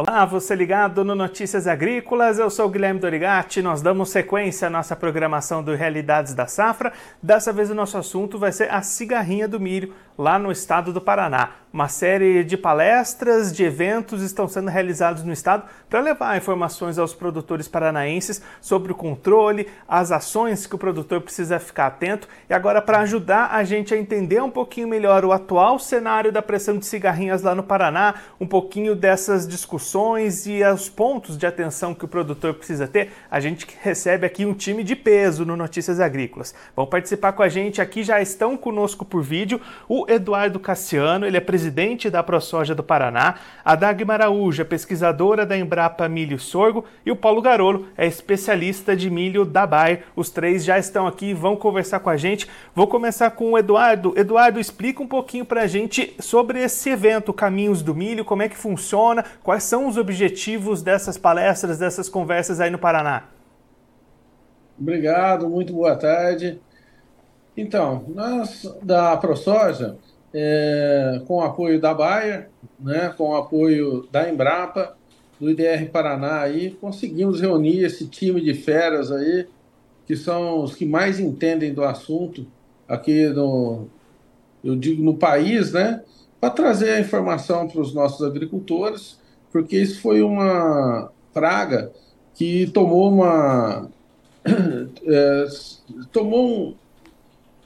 Olá, você ligado no Notícias Agrícolas, eu sou Guilherme Dorigatti, nós damos sequência à nossa programação do Realidades da Safra. Dessa vez o nosso assunto vai ser a cigarrinha do milho, lá no estado do Paraná. Uma série de palestras, de eventos estão sendo realizados no estado para levar informações aos produtores paranaenses sobre o controle, as ações que o produtor precisa ficar atento e agora para ajudar a gente a entender um pouquinho melhor o atual cenário da pressão de cigarrinhas lá no Paraná, um pouquinho dessas discussões e os pontos de atenção que o produtor precisa ter, a gente recebe aqui um time de peso no Notícias Agrícolas. Vão participar com a gente aqui, já estão conosco por vídeo, o Eduardo Cassiano, ele é presidente da ProSoja do Paraná, a Dagmar Araújo, é pesquisadora da Embrapa Milho Sorgo, e o Paulo Garolo, é especialista de milho da Bayer. Os três já estão aqui e vão conversar com a gente. Vou começar com o Eduardo. Eduardo, explica um pouquinho para a gente sobre esse evento Caminhos do Milho, como é que funciona, quais são os objetivos dessas palestras, dessas conversas aí no Paraná. Obrigado, muito boa tarde. Então, nós da ProSoja, é, com o apoio da Bayer, né, com o apoio da Embrapa, do IDR Paraná, aí, conseguimos reunir esse time de feras aí, que são os que mais entendem do assunto aqui no, eu digo, no país, né, para trazer a informação para os nossos agricultores, porque isso foi uma praga que tomou uma é, tomou um,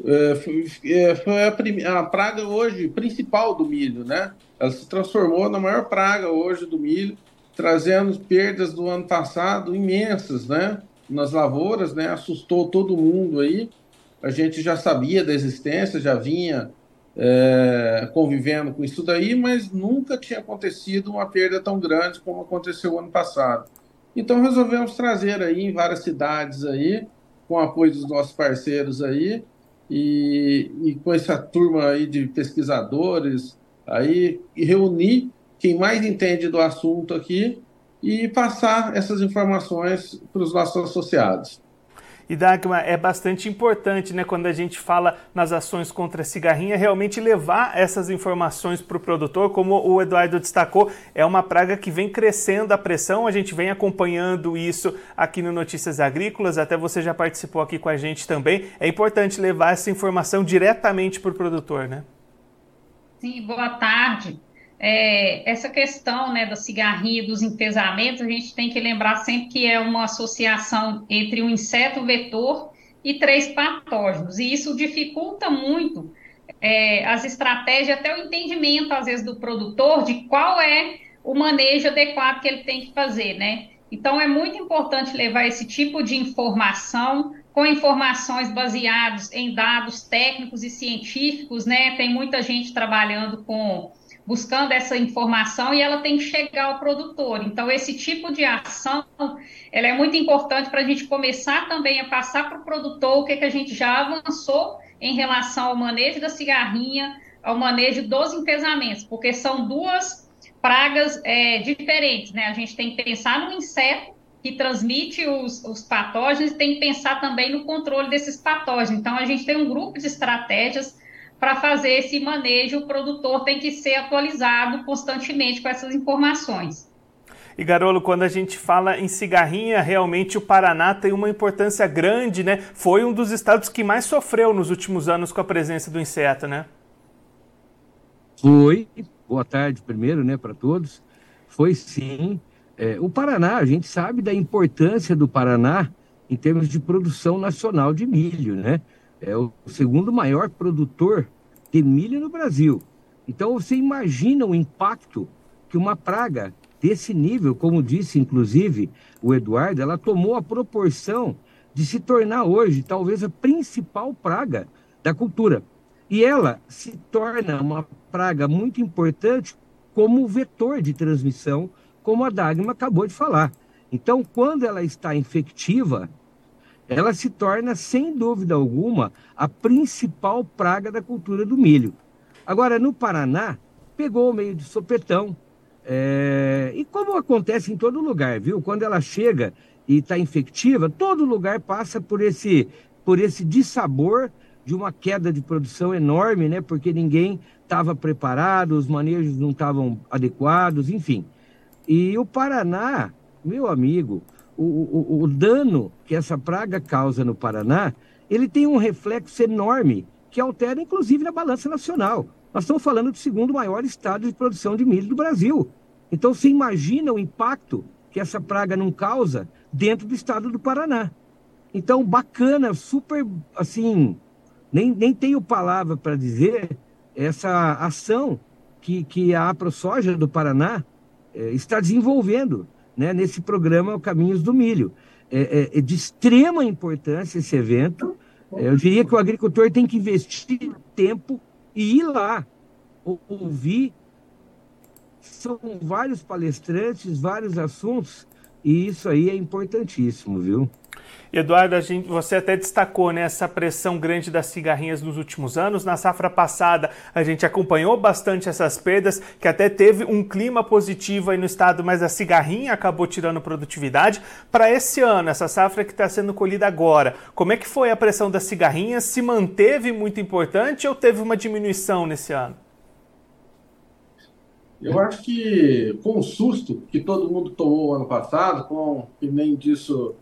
é, foi, é, foi a, a, praga hoje principal do milho, né? Ela se transformou na maior praga hoje do milho, trazendo perdas do ano passado imensas, né? Nas lavouras, né? Assustou todo mundo aí. A gente já sabia da existência, já vinha é, convivendo com isso daí, mas nunca tinha acontecido uma perda tão grande como aconteceu ano passado. Então resolvemos trazer aí em várias cidades aí, com apoio dos nossos parceiros aí, e, e com essa turma aí de pesquisadores aí e reunir quem mais entende do assunto aqui e passar essas informações para os nossos associados. E Dagmar, é bastante importante, né, quando a gente fala nas ações contra a cigarrinha, realmente levar essas informações para o produtor, como o Eduardo destacou, é uma praga que vem crescendo a pressão, a gente vem acompanhando isso aqui no Notícias Agrícolas, até você já participou aqui com a gente também. É importante levar essa informação diretamente para o produtor, né? Sim, boa tarde é, essa questão né, da cigarrinha dos enfesamentos, a gente tem que lembrar sempre que é uma associação entre um inseto vetor e três patógenos, e isso dificulta muito é, as estratégias, até o entendimento, às vezes, do produtor de qual é o manejo adequado que ele tem que fazer, né? Então, é muito importante levar esse tipo de informação com informações baseadas em dados técnicos e científicos, né? Tem muita gente trabalhando com buscando essa informação e ela tem que chegar ao produtor. Então, esse tipo de ação, ela é muito importante para a gente começar também a passar para o produtor o que, que a gente já avançou em relação ao manejo da cigarrinha, ao manejo dos enfesamentos, porque são duas pragas é, diferentes, né? A gente tem que pensar no inseto que transmite os, os patógenos e tem que pensar também no controle desses patógenos. Então, a gente tem um grupo de estratégias para fazer esse manejo, o produtor tem que ser atualizado constantemente com essas informações. E Garolo, quando a gente fala em cigarrinha, realmente o Paraná tem uma importância grande, né? Foi um dos estados que mais sofreu nos últimos anos com a presença do inseto, né? Foi. Boa tarde, primeiro, né, para todos. Foi sim. É, o Paraná, a gente sabe da importância do Paraná em termos de produção nacional de milho, né? É o segundo maior produtor de milho no Brasil. Então você imagina o impacto que uma praga desse nível, como disse inclusive o Eduardo, ela tomou a proporção de se tornar hoje talvez a principal praga da cultura. E ela se torna uma praga muito importante como vetor de transmissão, como a Dagma acabou de falar. Então, quando ela está infectiva, ela se torna, sem dúvida alguma, a principal praga da cultura do milho. Agora, no Paraná, pegou o meio de sopetão. É... E como acontece em todo lugar, viu? Quando ela chega e está infectiva, todo lugar passa por esse, por esse dissabor de uma queda de produção enorme, né? Porque ninguém estava preparado, os manejos não estavam adequados, enfim. E o Paraná, meu amigo, o, o, o dano que essa praga causa no Paraná, ele tem um reflexo enorme que altera, inclusive, na balança nacional. Nós estamos falando do segundo maior estado de produção de milho do Brasil. Então, você imagina o impacto que essa praga não causa dentro do estado do Paraná. Então, bacana, super, assim, nem, nem tenho palavra para dizer essa ação que, que a AproSoja do Paraná é, está desenvolvendo né, nesse programa Caminhos do Milho. É, é, é de extrema importância esse evento. É, eu diria que o agricultor tem que investir tempo e ir lá ouvir. São vários palestrantes, vários assuntos, e isso aí é importantíssimo, viu? Eduardo, gente, você até destacou né, essa pressão grande das cigarrinhas nos últimos anos. Na safra passada, a gente acompanhou bastante essas perdas, que até teve um clima positivo aí no estado, mas a cigarrinha acabou tirando produtividade. Para esse ano, essa safra que está sendo colhida agora, como é que foi a pressão das cigarrinhas? Se manteve muito importante ou teve uma diminuição nesse ano? Eu acho que com o susto que todo mundo tomou ano passado, com que nem disso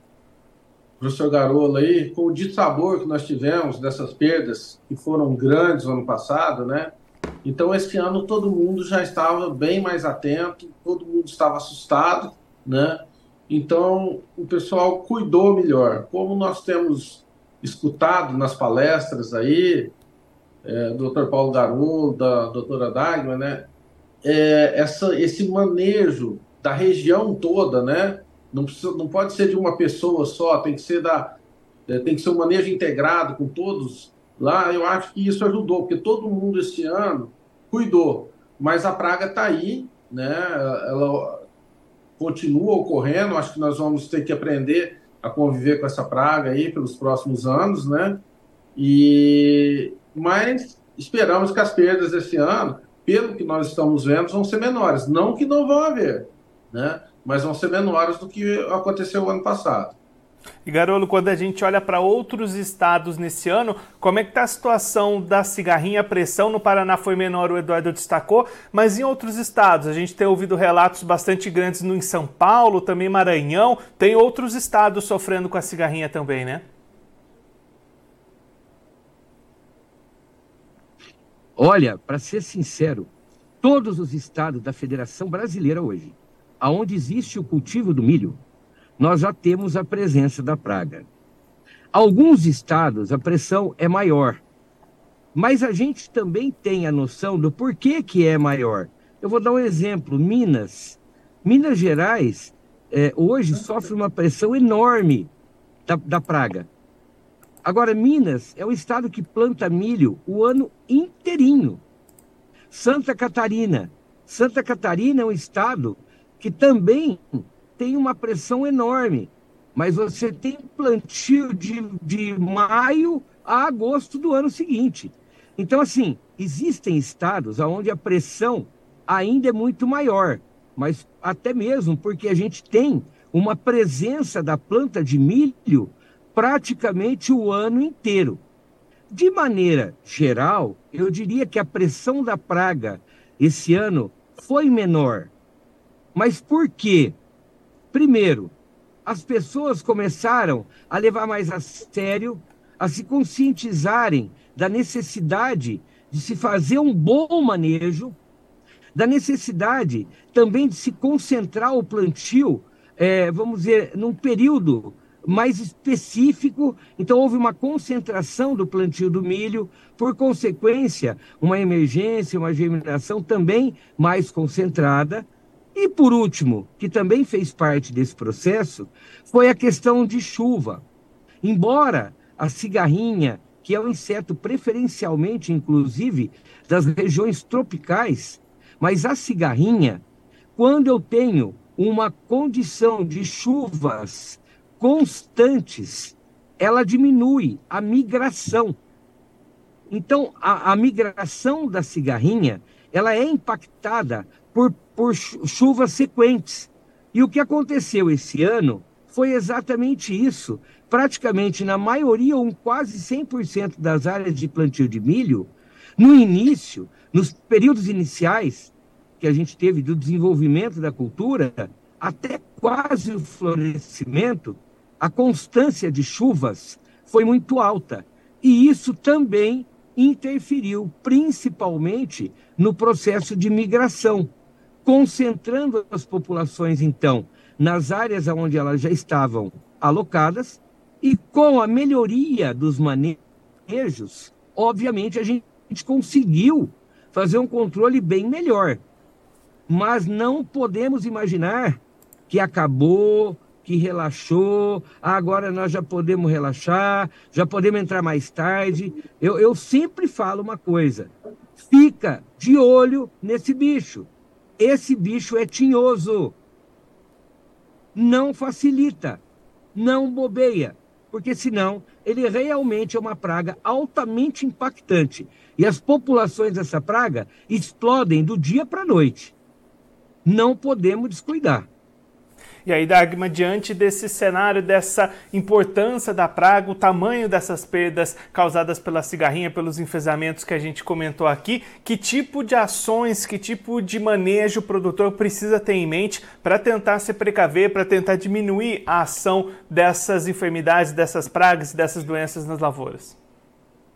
professor Garola aí, com o dissabor que nós tivemos dessas perdas, que foram grandes no ano passado, né? Então, esse ano todo mundo já estava bem mais atento, todo mundo estava assustado, né? Então, o pessoal cuidou melhor. Como nós temos escutado nas palestras aí, é, Dr. Paulo Garola, da doutora Dagmar, né? É, essa, esse manejo da região toda, né? Não, precisa, não pode ser de uma pessoa só, tem que ser da é, tem que ser um manejo integrado com todos lá. Eu acho que isso ajudou, porque todo mundo esse ano cuidou, mas a praga está aí, né? Ela continua ocorrendo. Acho que nós vamos ter que aprender a conviver com essa praga aí pelos próximos anos, né? E mas esperamos que as perdas desse ano, pelo que nós estamos vendo, vão ser menores. Não que não vão haver, né? Mas vão ser menores do que aconteceu o ano passado. E Garolo, quando a gente olha para outros estados nesse ano, como é que está a situação da cigarrinha? A pressão no Paraná foi menor, o Eduardo destacou, mas em outros estados, a gente tem ouvido relatos bastante grandes no, em São Paulo, também Maranhão, tem outros estados sofrendo com a cigarrinha também, né? Olha, para ser sincero, todos os estados da Federação Brasileira hoje aonde existe o cultivo do milho, nós já temos a presença da praga. Alguns estados a pressão é maior, mas a gente também tem a noção do porquê que é maior. Eu vou dar um exemplo: Minas. Minas Gerais é, hoje sofre uma pressão enorme da, da praga. Agora, Minas é o estado que planta milho o ano inteirinho. Santa Catarina. Santa Catarina é um estado que também tem uma pressão enorme. Mas você tem plantio de, de maio a agosto do ano seguinte. Então, assim, existem estados onde a pressão ainda é muito maior, mas até mesmo porque a gente tem uma presença da planta de milho praticamente o ano inteiro. De maneira geral, eu diria que a pressão da praga esse ano foi menor, mas por quê? Primeiro, as pessoas começaram a levar mais a sério, a se conscientizarem da necessidade de se fazer um bom manejo, da necessidade também de se concentrar o plantio, é, vamos dizer, num período mais específico. Então, houve uma concentração do plantio do milho, por consequência, uma emergência, uma germinação também mais concentrada. E por último, que também fez parte desse processo, foi a questão de chuva. Embora a cigarrinha, que é um inseto preferencialmente, inclusive, das regiões tropicais, mas a cigarrinha, quando eu tenho uma condição de chuvas constantes, ela diminui a migração. Então, a, a migração da cigarrinha, ela é impactada por por chuvas sequentes. E o que aconteceu esse ano foi exatamente isso. Praticamente na maioria, ou quase 100% das áreas de plantio de milho, no início, nos períodos iniciais, que a gente teve do desenvolvimento da cultura até quase o florescimento, a constância de chuvas foi muito alta. E isso também interferiu principalmente no processo de migração, concentrando as populações, então, nas áreas onde elas já estavam alocadas, e com a melhoria dos manejos, obviamente a gente conseguiu fazer um controle bem melhor. Mas não podemos imaginar que acabou, que relaxou, ah, agora nós já podemos relaxar, já podemos entrar mais tarde. Eu, eu sempre falo uma coisa: fica de olho nesse bicho. Esse bicho é tinhoso. Não facilita, não bobeia, porque senão ele realmente é uma praga altamente impactante. E as populações dessa praga explodem do dia para a noite. Não podemos descuidar. E aí, Dagma, diante desse cenário, dessa importância da praga, o tamanho dessas perdas causadas pela cigarrinha, pelos enfesamentos que a gente comentou aqui, que tipo de ações, que tipo de manejo o produtor precisa ter em mente para tentar se precaver, para tentar diminuir a ação dessas enfermidades, dessas pragas dessas doenças nas lavouras?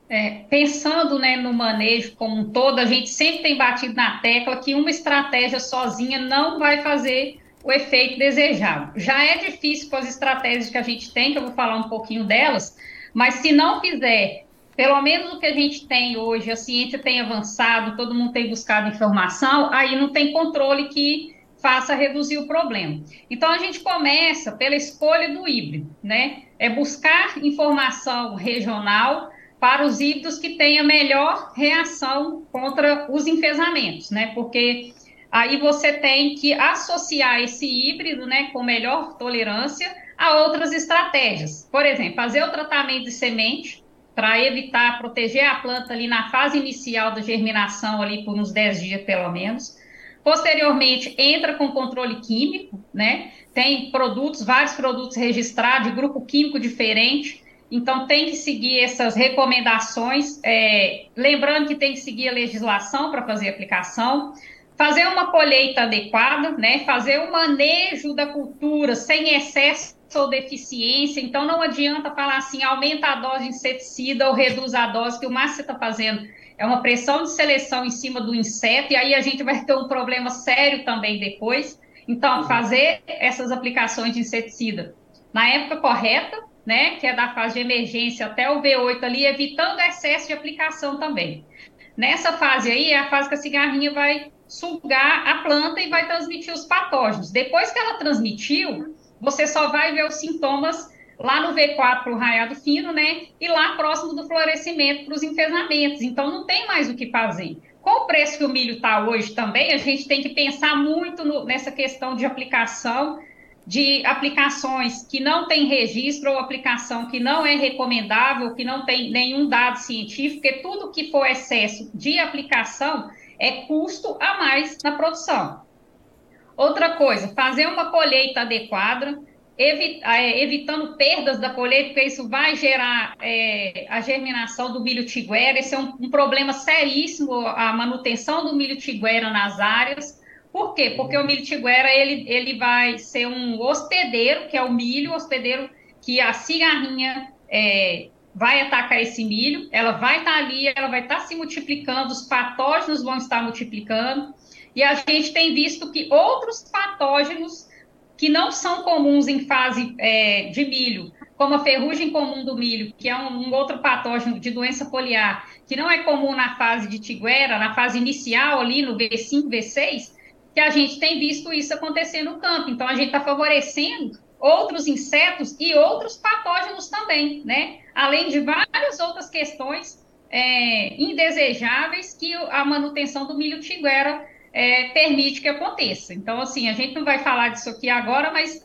É, pensando né, no manejo como um todo, a gente sempre tem batido na tecla que uma estratégia sozinha não vai fazer o efeito desejado. Já é difícil com as estratégias que a gente tem, que eu vou falar um pouquinho delas, mas se não fizer, pelo menos o que a gente tem hoje, a ciência tem avançado, todo mundo tem buscado informação, aí não tem controle que faça reduzir o problema. Então a gente começa pela escolha do híbrido, né? É buscar informação regional para os híbridos que tenham melhor reação contra os enfesamentos, né? Porque aí você tem que associar esse híbrido, né, com melhor tolerância a outras estratégias. Por exemplo, fazer o tratamento de semente para evitar, proteger a planta ali na fase inicial da germinação, ali por uns 10 dias pelo menos. Posteriormente, entra com controle químico, né? Tem produtos, vários produtos registrados, de grupo químico diferente, então tem que seguir essas recomendações, é, lembrando que tem que seguir a legislação para fazer a aplicação fazer uma colheita adequada, né? Fazer o manejo da cultura sem excesso ou deficiência. Então, não adianta falar assim, aumenta a dose de inseticida ou reduz a dose, que o máximo que você está fazendo é uma pressão de seleção em cima do inseto, e aí a gente vai ter um problema sério também depois. Então, fazer essas aplicações de inseticida na época correta, né? Que é da fase de emergência até o V8 ali, evitando excesso de aplicação também. Nessa fase aí é a fase que a cigarrinha vai sugar a planta e vai transmitir os patógenos. Depois que ela transmitiu, você só vai ver os sintomas lá no V4 para o raiado fino, né? E lá próximo do florescimento para os enfesamentos. Então não tem mais o que fazer. Com o preço que o milho está hoje também, a gente tem que pensar muito no, nessa questão de aplicação de aplicações que não tem registro ou aplicação que não é recomendável, que não tem nenhum dado científico, porque tudo que for excesso de aplicação é custo a mais na produção. Outra coisa, fazer uma colheita adequada, é, evitando perdas da colheita, porque isso vai gerar é, a germinação do milho tiguera. Esse é um, um, problema seríssimo, a manutenção do milho tiguera nas áreas. Por quê? Porque o milho tiguera ele, ele vai ser um hospedeiro, que é o milho, hospedeiro que a cigarrinha é, vai atacar esse milho, ela vai estar tá ali, ela vai estar tá se multiplicando, os patógenos vão estar multiplicando, e a gente tem visto que outros patógenos que não são comuns em fase é, de milho, como a ferrugem comum do milho, que é um, um, outro patógeno de doença foliar, que não é comum na fase de tiguera, na fase inicial ali no V5, V6, que a gente tem visto isso acontecer no campo. Então, a gente está favorecendo outros insetos e outros patógenos também, né? Além de várias outras questões é, indesejáveis que a manutenção do milho tiguera é, permite que aconteça. Então, assim, a gente não vai falar disso aqui agora, mas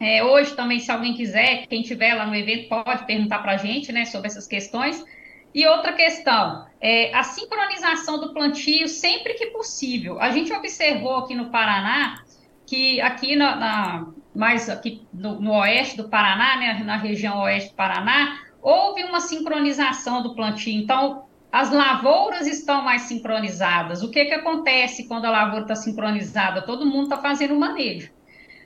é, hoje também, se alguém quiser, quem estiver lá no evento pode perguntar para a gente, né, sobre essas questões. E outra questão, é a sincronização do plantio sempre que possível. A gente observou aqui no Paraná que aqui na, na mais aqui no, no, oeste do Paraná, né, na região oeste do Paraná, houve uma sincronização do plantio. Então, as lavouras estão mais sincronizadas. O que, que acontece quando a lavoura está sincronizada? Todo mundo está fazendo o manejo.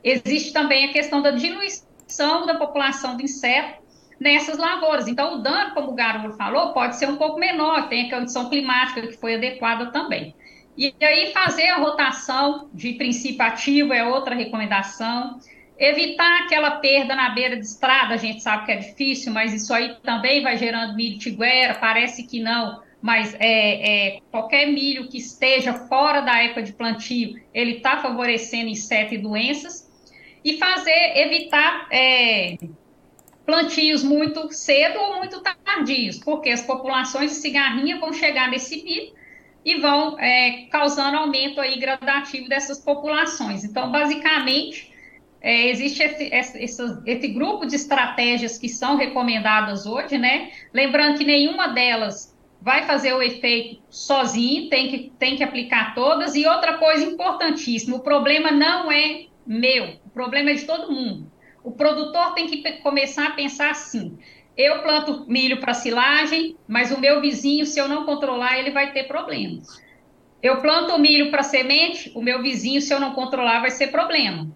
Existe também a questão da diluição da população de inseto nessas lavouras. Então, o dano, como o Garoto falou, pode ser um pouco menor, tem a condição climática que foi adequada também. E aí, fazer a rotação de princípio ativo é outra recomendação. Evitar aquela perda na beira de estrada, a gente sabe que é difícil, mas isso aí também vai gerando milho tiguera, parece que não, mas é, é, qualquer milho que esteja fora da época de plantio, ele está favorecendo insetos e doenças. E fazer, evitar é, plantios muito cedo ou muito tardios, porque as populações de cigarrinha vão chegar nesse milho e vão é, causando aumento aí gradativo dessas populações. Então, basicamente, é, existe esse, esse, esse, grupo de estratégias que são recomendadas hoje, né? Lembrando que nenhuma delas vai fazer o efeito sozinho, tem que, tem que aplicar todas. E outra coisa importantíssima: o problema não é meu, o problema é de todo mundo. O produtor tem que começar a pensar assim: eu planto milho para silagem, mas o meu vizinho, se eu não controlar, ele vai ter problemas. Eu planto milho para semente, o meu vizinho, se eu não controlar, vai ser problema.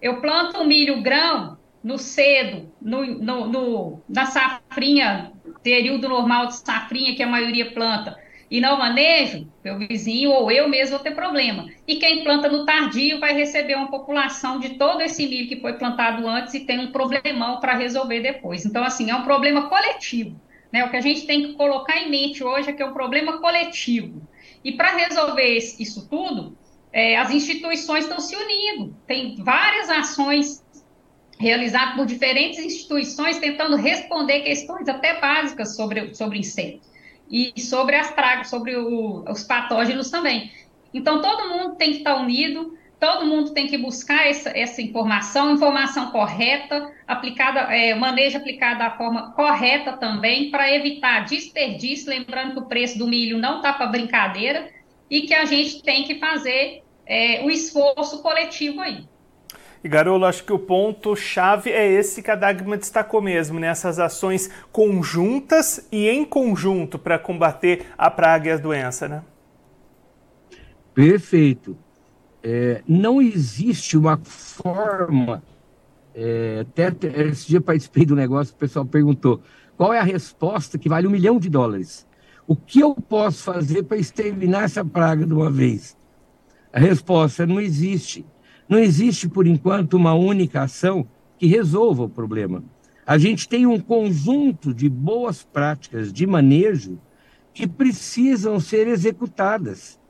Eu planto milho grão no cedo, no, no, no, na safrinha, período normal de safrinha que a maioria planta, e não manejo, meu vizinho ou eu mesmo vou ter problema. E quem planta no tardio vai receber uma população de todo esse milho que foi plantado antes e tem um problemão para resolver depois. Então, assim, é um problema coletivo. Né? O que a gente tem que colocar em mente hoje é que é um problema coletivo. E para resolver isso tudo, é, as instituições estão se unindo. Tem várias ações realizadas por diferentes instituições tentando responder questões até básicas sobre, sobre incêndio e sobre as pragas, sobre o, os patógenos também. Então, todo mundo tem que estar unido, todo mundo tem que buscar essa, essa informação, informação correta, aplicada, é, manejo aplicado da forma correta também, para evitar desperdício, lembrando que o preço do milho não está para brincadeira, e que a gente tem que fazer é, o esforço coletivo aí. E Garolo, acho que o ponto-chave é esse que a Dagma destacou mesmo, né? Ações conjuntas e em conjunto para combater a praga e a doença, né? Perfeito. É, não existe uma forma. É, até, esse dia participei do negócio, o pessoal perguntou qual é a resposta que vale um milhão de dólares. O que eu posso fazer para exterminar essa praga de uma vez? A resposta não existe. Não existe, por enquanto, uma única ação que resolva o problema. A gente tem um conjunto de boas práticas de manejo que precisam ser executadas.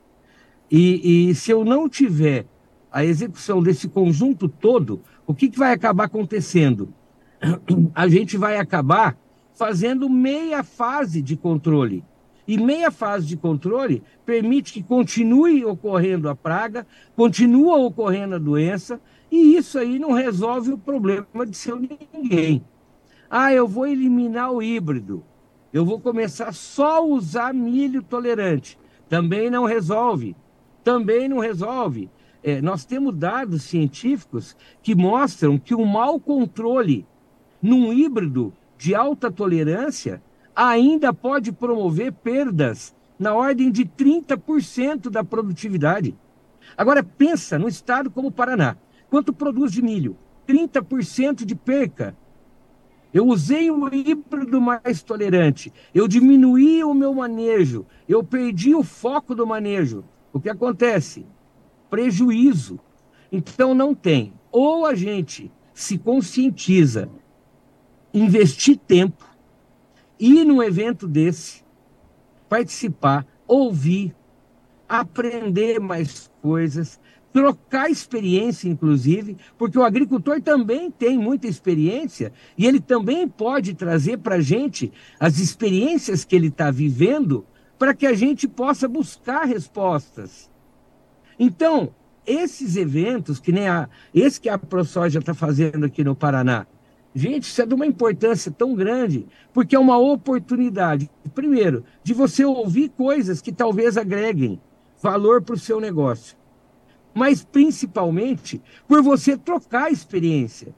E, e se eu não tiver a execução desse conjunto todo, o que, que vai acabar acontecendo? A gente vai acabar fazendo meia fase de controle. E meia fase de controle permite que continue ocorrendo a praga, continua ocorrendo a doença, e isso aí não resolve o problema de seu ninguém. Ah, eu vou eliminar o híbrido. Eu vou começar só a usar milho tolerante. Também não resolve. Também não resolve. É, nós temos dados científicos que mostram que o mau controle num híbrido de alta tolerância ainda pode promover perdas na ordem de 30% da produtividade. Agora pensa no estado como o Paraná. Quanto produz de milho? 30% de perca. Eu usei um híbrido mais tolerante, eu diminuí o meu manejo, eu perdi o foco do manejo. O que acontece? Prejuízo. Então não tem. Ou a gente se conscientiza, investir tempo, ir num evento desse, participar, ouvir, aprender mais coisas, trocar experiência, inclusive, porque o agricultor também tem muita experiência e ele também pode trazer para a gente as experiências que ele está vivendo para que a gente possa buscar respostas. Então, esses eventos, que nem a, esse que a ProSoja está fazendo aqui no Paraná, Gente, isso é de uma importância tão grande, porque é uma oportunidade, primeiro, de você ouvir coisas que talvez agreguem valor para o seu negócio, mas principalmente por você trocar experiência.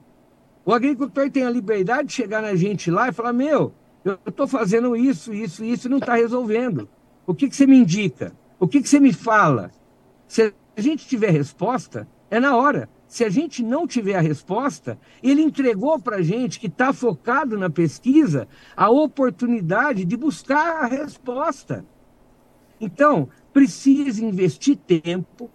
O agricultor tem a liberdade de chegar na gente lá e falar: Meu, eu estou fazendo isso, isso, isso e não está resolvendo. O que, que você me indica? O que, que você me fala? Se a gente tiver resposta, é na hora. Se a gente não tiver a resposta, ele entregou para a gente que está focado na pesquisa a oportunidade de buscar a resposta. Então, precisa investir tempo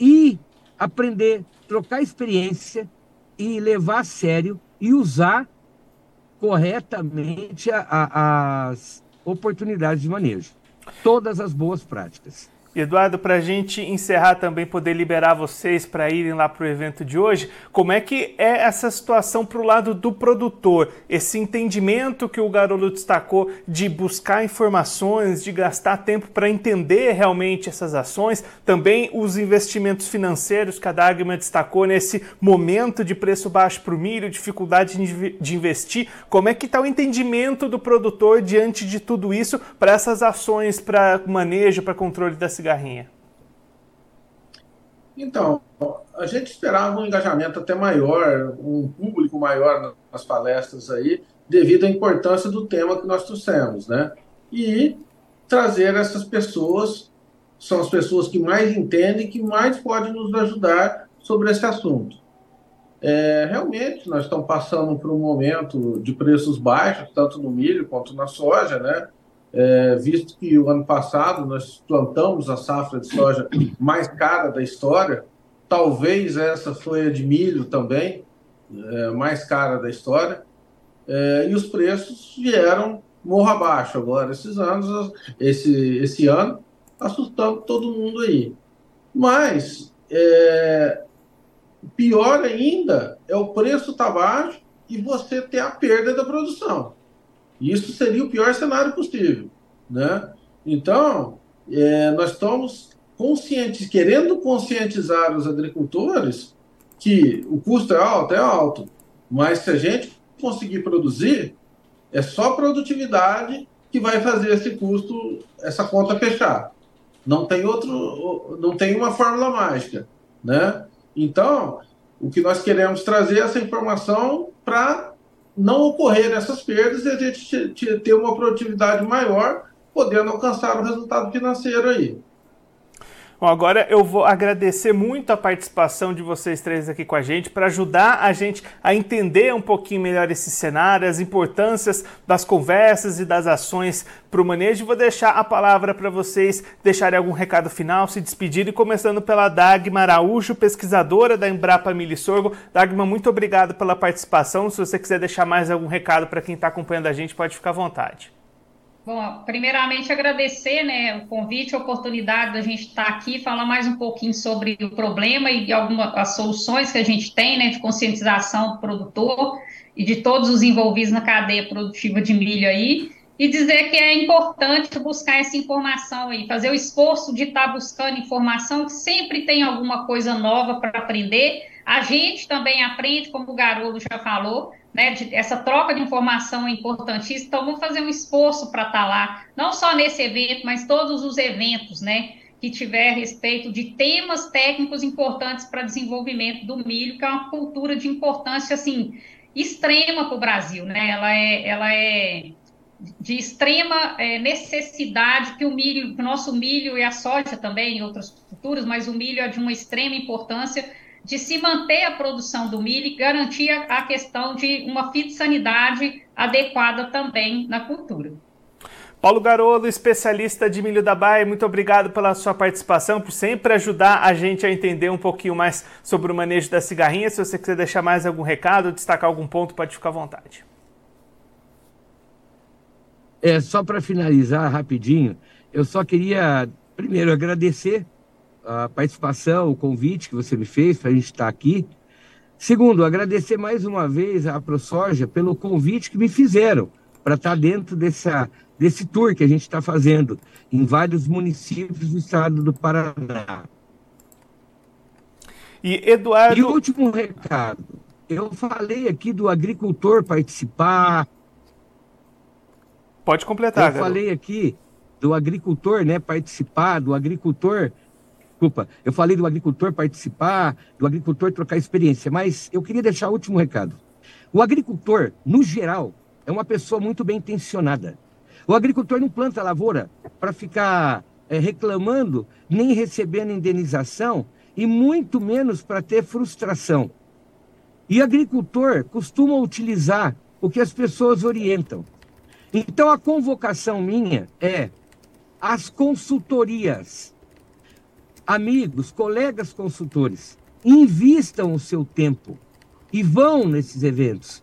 e aprender, trocar experiência e levar a sério e usar corretamente a, a, as oportunidades de manejo. Todas as boas práticas. Eduardo, para a gente encerrar também, poder liberar vocês para irem lá para o evento de hoje, como é que é essa situação para o lado do produtor? Esse entendimento que o Garolo destacou de buscar informações, de gastar tempo para entender realmente essas ações, também os investimentos financeiros que a Dagma destacou nesse momento de preço baixo para o milho, dificuldade de investir, como é que está o entendimento do produtor diante de tudo isso para essas ações para manejo, para controle da cigarra? Cigarrinha? Então, a gente esperava um engajamento até maior, um público maior nas palestras aí, devido à importância do tema que nós trouxemos, né? E trazer essas pessoas, são as pessoas que mais entendem, que mais podem nos ajudar sobre esse assunto. É, realmente, nós estamos passando por um momento de preços baixos, tanto no milho quanto na soja, né? É, visto que o ano passado nós plantamos a safra de soja mais cara da história, talvez essa foi a de milho também, é, mais cara da história, é, e os preços vieram morro abaixo agora, esses anos, esse, esse ano, assustando todo mundo aí. Mas, é, pior ainda é o preço estar tá baixo e você ter a perda da produção. Isso seria o pior cenário possível. Né? Então, é, nós estamos conscientes, querendo conscientizar os agricultores que o custo é alto, é alto, mas se a gente conseguir produzir, é só produtividade que vai fazer esse custo, essa conta fechar. Não tem outro, não tem uma fórmula mágica, né? Então, o que nós queremos trazer é essa informação para não ocorrer essas perdas e a gente ter uma produtividade maior, podendo alcançar o resultado financeiro aí. Bom, agora eu vou agradecer muito a participação de vocês três aqui com a gente para ajudar a gente a entender um pouquinho melhor esse cenário, as importâncias das conversas e das ações para o manejo. Vou deixar a palavra para vocês deixarem algum recado final, se despedirem, começando pela Dagmar Araújo, pesquisadora da Embrapa Milho Sorgo. Dagmar, muito obrigado pela participação. Se você quiser deixar mais algum recado para quem está acompanhando a gente, pode ficar à vontade. Bom, primeiramente agradecer né, o convite, a oportunidade da gente estar aqui, falar mais um pouquinho sobre o problema e algumas as soluções que a gente tem né, de conscientização do produtor e de todos os envolvidos na cadeia produtiva de milho aí, e dizer que é importante buscar essa informação aí, fazer o esforço de estar buscando informação, que sempre tem alguma coisa nova para aprender. A gente também aprende, como o Garolo já falou, né, de, essa troca de informação é importantíssima, então vamos fazer um esforço para estar tá lá, não só nesse evento, mas todos os eventos, né, que tiver a respeito de temas técnicos importantes para desenvolvimento do milho, que é uma cultura de importância, assim, extrema para o Brasil, né, ela é, ela é de extrema é, necessidade que o milho, que o nosso milho e a soja também, e outras culturas, mas o milho é de uma extrema importância de se manter a produção do milho e garantir a questão de uma fitossanidade adequada também na cultura. Paulo Garolo, especialista de milho da Baia, muito obrigado pela sua participação, por sempre ajudar a gente a entender um pouquinho mais sobre o manejo da cigarrinha. Se você quiser deixar mais algum recado, destacar algum ponto, pode ficar à vontade. É, só para finalizar rapidinho, eu só queria primeiro agradecer a participação, o convite que você me fez para a gente estar aqui. Segundo, agradecer mais uma vez à ProSoja pelo convite que me fizeram para estar dentro dessa, desse tour que a gente está fazendo em vários municípios do estado do Paraná. E Eduardo. E último recado. Eu falei aqui do agricultor participar. Pode completar. Eu falei aqui do agricultor, né, participar, do agricultor Desculpa, eu falei do agricultor participar, do agricultor trocar experiência, mas eu queria deixar o último recado. O agricultor, no geral, é uma pessoa muito bem intencionada. O agricultor não planta lavoura para ficar é, reclamando, nem recebendo indenização, e muito menos para ter frustração. E agricultor costuma utilizar o que as pessoas orientam. Então a convocação minha é as consultorias. Amigos, colegas consultores, invistam o seu tempo e vão nesses eventos.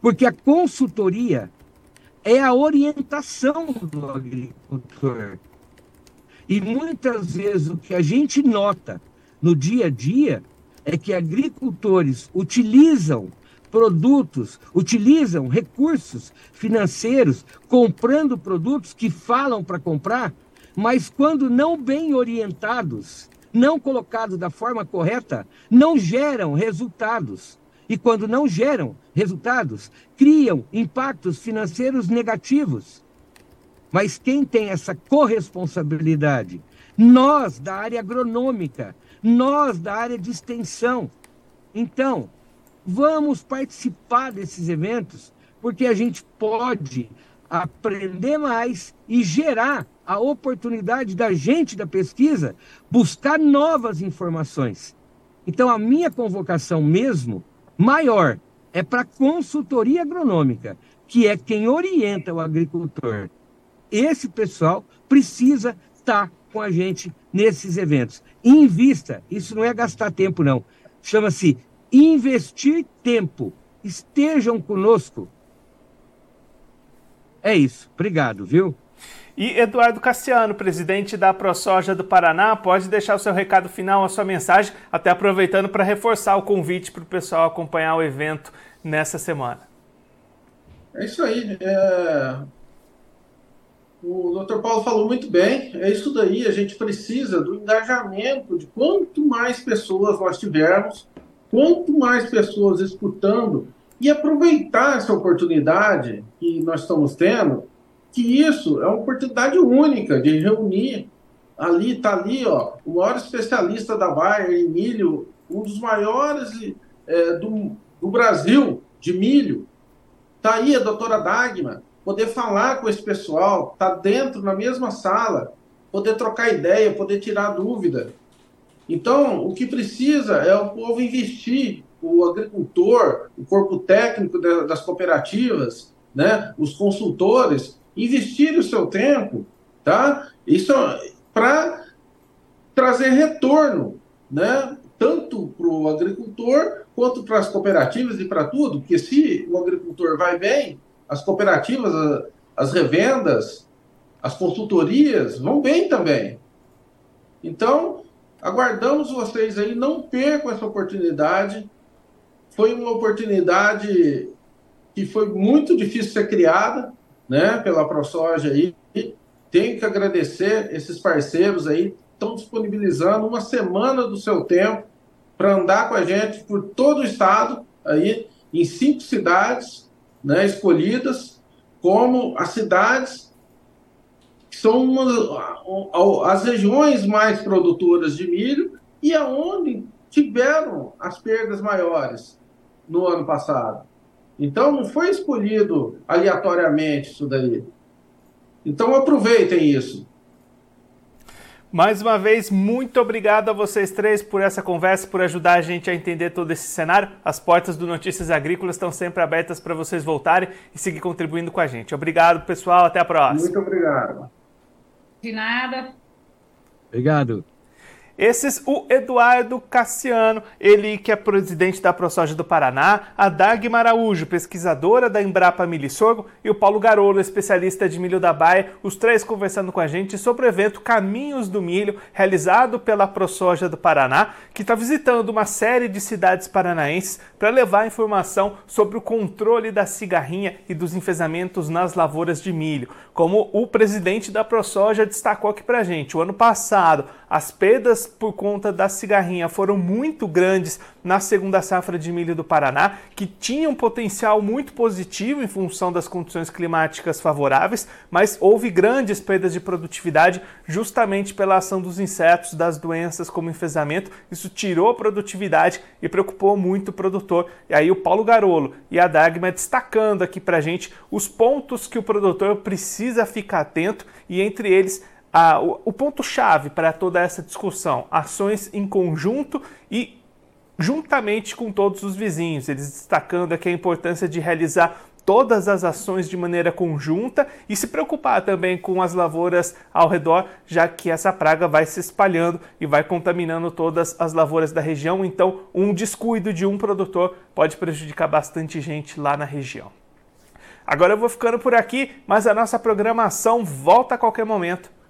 Porque a consultoria é a orientação do agricultor. E muitas vezes o que a gente nota no dia a dia é que agricultores utilizam produtos, utilizam recursos financeiros comprando produtos que falam para comprar, mas quando não bem orientados, não colocados da forma correta, não geram resultados. E quando não geram resultados, criam impactos financeiros negativos. Mas quem tem essa corresponsabilidade? Nós, da área agronômica, nós, da área de extensão. Então, vamos participar desses eventos, porque a gente pode aprender mais e gerar a oportunidade da gente da pesquisa buscar novas informações. Então, a minha convocação mesmo maior é para consultoria agronômica, que é quem orienta o agricultor. Esse pessoal precisa estar com a gente nesses eventos. Invista, isso não é gastar tempo, não. Chama-se investir tempo. Estejam conosco. É isso. Obrigado, viu? E Eduardo Cassiano, presidente da ProSoja do Paraná, pode deixar o seu recado final, a sua mensagem, até aproveitando para reforçar o convite para o pessoal acompanhar o evento nessa semana. É isso aí. É... O doutor Paulo falou muito bem. É isso daí. A gente precisa do engajamento de quanto mais pessoas nós tivermos, quanto mais pessoas escutando e aproveitar essa oportunidade que nós estamos tendo que isso é uma oportunidade única de reunir. Ali está ali, ó, o maior especialista da Bayer em milho, um dos maiores é, do, do Brasil de milho. Está aí a doutora Dagma, poder falar com esse pessoal, tá dentro na mesma sala, poder trocar ideia, poder tirar dúvida. Então, o que precisa é o povo investir, o agricultor, o corpo técnico das cooperativas, né, os consultores, investir o seu tempo, tá? Isso para trazer retorno, né? Tanto para o agricultor quanto para as cooperativas e para tudo, porque se o agricultor vai bem, as cooperativas, as revendas, as consultorias vão bem também. Então, aguardamos vocês aí, não percam essa oportunidade. Foi uma oportunidade que foi muito difícil ser criada, né, pela ProSoja aí. Tenho que agradecer esses parceiros aí, estão disponibilizando uma semana do seu tempo para andar com a gente por todo o estado, aí em cinco cidades né, escolhidas como as cidades que são uma, as regiões mais produtoras de milho e aonde tiveram as perdas maiores no ano passado. Então, não foi escolhido aleatoriamente isso daí. Então, aproveitem isso. Mais uma vez, muito obrigado a vocês três por essa conversa, por ajudar a gente a entender todo esse cenário. As portas do Notícias Agrícolas estão sempre abertas para vocês voltarem e seguir contribuindo com a gente. Obrigado, pessoal. Até a próxima. Muito obrigado. De nada. Obrigado. Esses, o Eduardo Cassiano, ele que é presidente da ProSoja do Paraná, a Dagmar Araújo, pesquisadora da Embrapa Milho Sorgo, e o Paulo Garolo, especialista de milho da Baia, os três conversando com a gente sobre o evento Caminhos do Milho, realizado pela ProSoja do Paraná, que está visitando uma série de cidades paranaenses para levar informação sobre o controle da cigarrinha e dos enfesamentos nas lavouras de milho. Como o presidente da ProSoja destacou aqui para a gente, o ano passado, as perdas por conta da cigarrinha foram muito grandes na segunda safra de milho do Paraná, que tinha um potencial muito positivo em função das condições climáticas favoráveis, mas houve grandes perdas de produtividade justamente pela ação dos insetos, das doenças como enfesamento. Isso tirou a produtividade e preocupou muito o produtor. E aí o Paulo Garolo e a Dagma destacando aqui para gente os pontos que o produtor precisa ficar atento e entre eles a, o, o ponto-chave para toda essa discussão: ações em conjunto e juntamente com todos os vizinhos. Eles destacando aqui a importância de realizar todas as ações de maneira conjunta e se preocupar também com as lavouras ao redor, já que essa praga vai se espalhando e vai contaminando todas as lavouras da região. Então, um descuido de um produtor pode prejudicar bastante gente lá na região. Agora eu vou ficando por aqui, mas a nossa programação volta a qualquer momento.